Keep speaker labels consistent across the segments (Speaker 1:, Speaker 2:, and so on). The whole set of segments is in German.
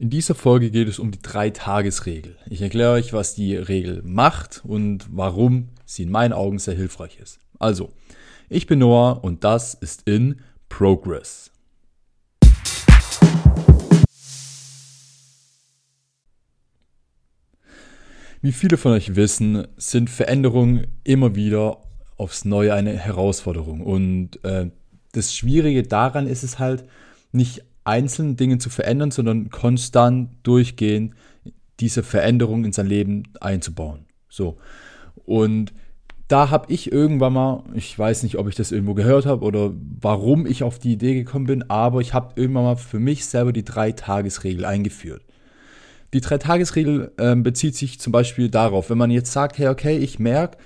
Speaker 1: In dieser Folge geht es um die Drei-Tages-Regel. Ich erkläre euch, was die Regel macht und warum sie in meinen Augen sehr hilfreich ist. Also, ich bin Noah und das ist in Progress. Wie viele von euch wissen, sind Veränderungen immer wieder aufs Neue eine Herausforderung. Und äh, das Schwierige daran ist es halt, nicht einzelne Dinge zu verändern, sondern konstant durchgehend diese Veränderung in sein Leben einzubauen. So. Und da habe ich irgendwann mal, ich weiß nicht, ob ich das irgendwo gehört habe oder warum ich auf die Idee gekommen bin, aber ich habe irgendwann mal für mich selber die Drei-Tages-Regel eingeführt. Die Drei-Tages-Regel äh, bezieht sich zum Beispiel darauf, wenn man jetzt sagt, hey, okay, ich merke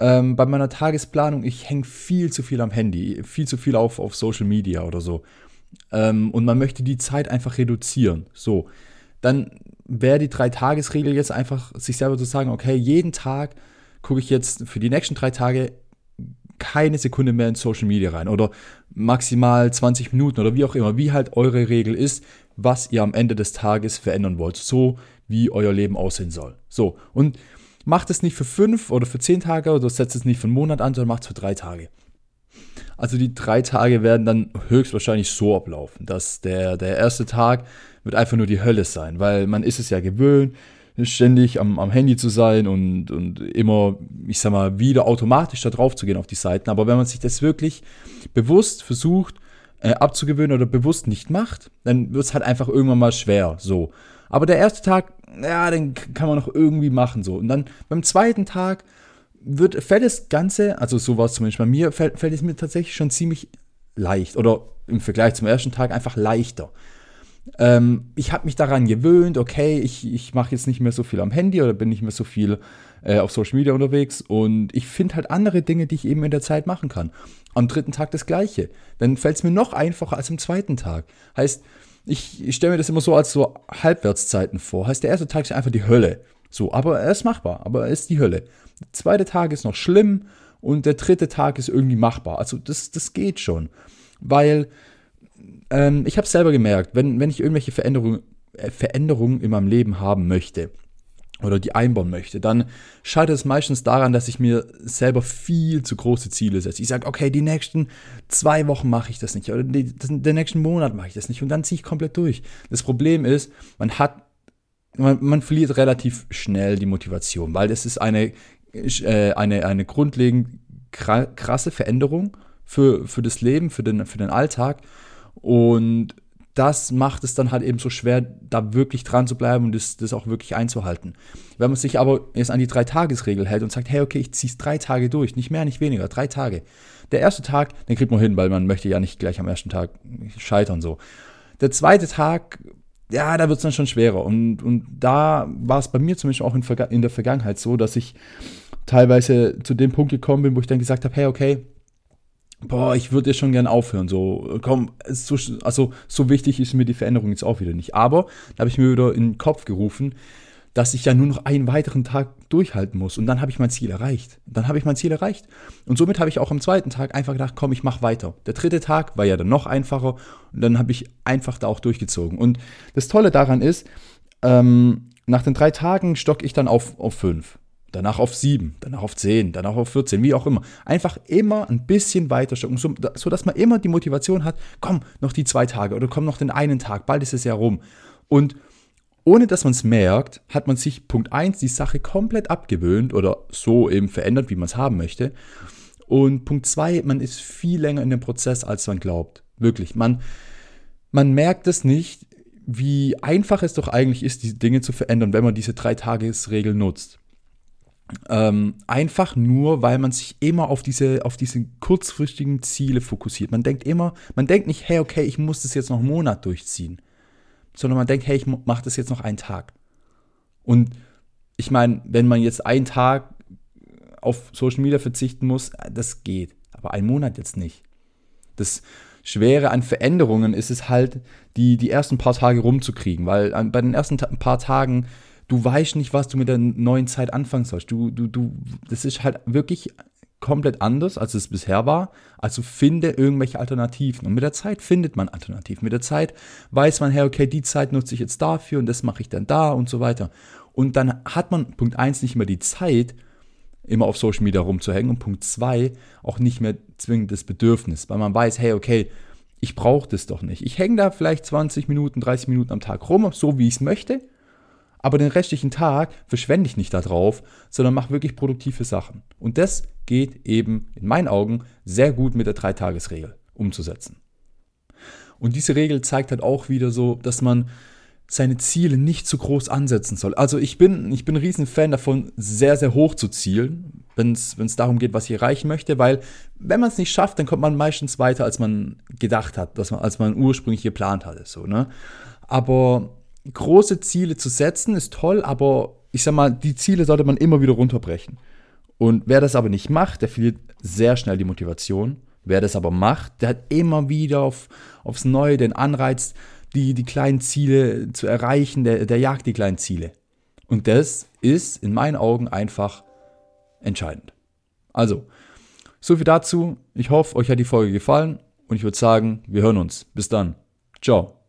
Speaker 1: ähm, bei meiner Tagesplanung, ich hänge viel zu viel am Handy, viel zu viel auf, auf Social Media oder so. Ähm, und man möchte die Zeit einfach reduzieren. So, dann wäre die Drei-Tages-Regel jetzt einfach, sich selber zu sagen, okay, jeden Tag gucke ich jetzt für die nächsten drei Tage keine Sekunde mehr in Social Media rein oder maximal 20 Minuten oder wie auch immer, wie halt eure Regel ist, was ihr am Ende des Tages verändern wollt, so wie euer Leben aussehen soll. So, und macht es nicht für fünf oder für zehn Tage oder setzt es nicht für einen Monat an, sondern macht es für drei Tage. Also die drei Tage werden dann höchstwahrscheinlich so ablaufen, dass der, der erste Tag wird einfach nur die Hölle sein, weil man ist es ja gewöhnt, ständig am, am Handy zu sein und, und immer, ich sag mal, wieder automatisch da drauf zu gehen auf die Seiten. Aber wenn man sich das wirklich bewusst versucht äh, abzugewöhnen oder bewusst nicht macht, dann wird es halt einfach irgendwann mal schwer. So. Aber der erste Tag, ja, den kann man noch irgendwie machen. So. Und dann beim zweiten Tag wird, fällt das Ganze, also so war es zumindest bei mir, fällt, fällt es mir tatsächlich schon ziemlich leicht. Oder im Vergleich zum ersten Tag einfach leichter. Ähm, ich habe mich daran gewöhnt, okay, ich, ich mache jetzt nicht mehr so viel am Handy oder bin nicht mehr so viel äh, auf Social Media unterwegs und ich finde halt andere Dinge, die ich eben in der Zeit machen kann. Am dritten Tag das gleiche. Dann fällt es mir noch einfacher als am zweiten Tag. Heißt, ich, ich stelle mir das immer so als so Halbwertszeiten vor. Heißt, der erste Tag ist einfach die Hölle. So, aber er ist machbar, aber er ist die Hölle. Der zweite Tag ist noch schlimm und der dritte Tag ist irgendwie machbar. Also das, das geht schon. Weil ähm, ich habe es selber gemerkt, wenn, wenn ich irgendwelche Veränderungen, äh, Veränderungen in meinem Leben haben möchte oder die einbauen möchte, dann scheitert es meistens daran, dass ich mir selber viel zu große Ziele setze. Ich sage, okay, die nächsten zwei Wochen mache ich das nicht oder die, den nächsten Monat mache ich das nicht und dann ziehe ich komplett durch. Das Problem ist, man hat man, man, verliert relativ schnell die Motivation, weil es ist eine, äh, eine, eine grundlegend krasse Veränderung für, für das Leben, für den, für den Alltag. Und das macht es dann halt eben so schwer, da wirklich dran zu bleiben und das, das auch wirklich einzuhalten. Wenn man sich aber jetzt an die Drei-Tages-Regel hält und sagt, hey, okay, ich ziehe es drei Tage durch, nicht mehr, nicht weniger, drei Tage. Der erste Tag, den kriegt man hin, weil man möchte ja nicht gleich am ersten Tag scheitern so. Der zweite Tag, ja, da wird es dann schon schwerer. Und, und da war es bei mir zumindest auch in, in der Vergangenheit so, dass ich teilweise zu dem Punkt gekommen bin, wo ich dann gesagt habe, hey, okay, boah, ich würde ja schon gern aufhören. So, komm, so, also so wichtig ist mir die Veränderung jetzt auch wieder nicht. Aber da habe ich mir wieder in den Kopf gerufen, dass ich ja nur noch einen weiteren Tag durchhalten muss. Und dann habe ich mein Ziel erreicht. Dann habe ich mein Ziel erreicht. Und somit habe ich auch am zweiten Tag einfach gedacht, komm, ich mache weiter. Der dritte Tag war ja dann noch einfacher. Und dann habe ich einfach da auch durchgezogen. Und das Tolle daran ist, ähm, nach den drei Tagen stocke ich dann auf, auf fünf danach auf 7, danach auf 10, danach auf 14, wie auch immer. Einfach immer ein bisschen weiter stocken, so, sodass man immer die Motivation hat, komm, noch die zwei Tage oder komm noch den einen Tag, bald ist es ja rum. Und ohne dass man es merkt, hat man sich Punkt 1 die Sache komplett abgewöhnt oder so eben verändert, wie man es haben möchte. Und Punkt 2, man ist viel länger in dem Prozess, als man glaubt. Wirklich. Man, man merkt es nicht, wie einfach es doch eigentlich ist, diese Dinge zu verändern, wenn man diese Drei-Tages-Regel nutzt. Ähm, einfach nur, weil man sich immer auf diese, auf diese kurzfristigen Ziele fokussiert. Man denkt immer, man denkt nicht, hey, okay, ich muss das jetzt noch einen Monat durchziehen, sondern man denkt, hey, ich mache das jetzt noch einen Tag. Und ich meine, wenn man jetzt einen Tag auf Social Media verzichten muss, das geht. Aber einen Monat jetzt nicht. Das Schwere an Veränderungen ist es halt, die, die ersten paar Tage rumzukriegen, weil bei den ersten paar Tagen du weißt nicht, was du mit der neuen Zeit anfangen sollst. Du, du, du, das ist halt wirklich komplett anders, als es bisher war. Also finde irgendwelche Alternativen. Und mit der Zeit findet man Alternativen. Mit der Zeit weiß man, hey, okay, die Zeit nutze ich jetzt dafür und das mache ich dann da und so weiter. Und dann hat man Punkt 1 nicht mehr die Zeit, immer auf Social Media rumzuhängen und Punkt 2 auch nicht mehr zwingend das Bedürfnis, weil man weiß, hey, okay, ich brauche das doch nicht. Ich hänge da vielleicht 20 Minuten, 30 Minuten am Tag rum, so wie ich es möchte, aber den restlichen Tag verschwende ich nicht darauf, sondern mache wirklich produktive Sachen. Und das geht eben in meinen Augen sehr gut mit der Dreitagesregel umzusetzen. Und diese Regel zeigt halt auch wieder so, dass man seine Ziele nicht zu groß ansetzen soll. Also ich bin, ich bin ein riesen Fan davon, sehr, sehr hoch zu zielen, wenn es darum geht, was ich erreichen möchte, weil wenn man es nicht schafft, dann kommt man meistens weiter, als man gedacht hat, dass man, als man ursprünglich geplant hatte. So, ne? Aber große Ziele zu setzen ist toll, aber ich sag mal, die Ziele sollte man immer wieder runterbrechen. Und wer das aber nicht macht, der verliert sehr schnell die Motivation. Wer das aber macht, der hat immer wieder auf, aufs Neue den Anreiz, die, die kleinen Ziele zu erreichen, der, der jagt die kleinen Ziele. Und das ist in meinen Augen einfach entscheidend. Also, so viel dazu. Ich hoffe, euch hat die Folge gefallen und ich würde sagen, wir hören uns. Bis dann. Ciao.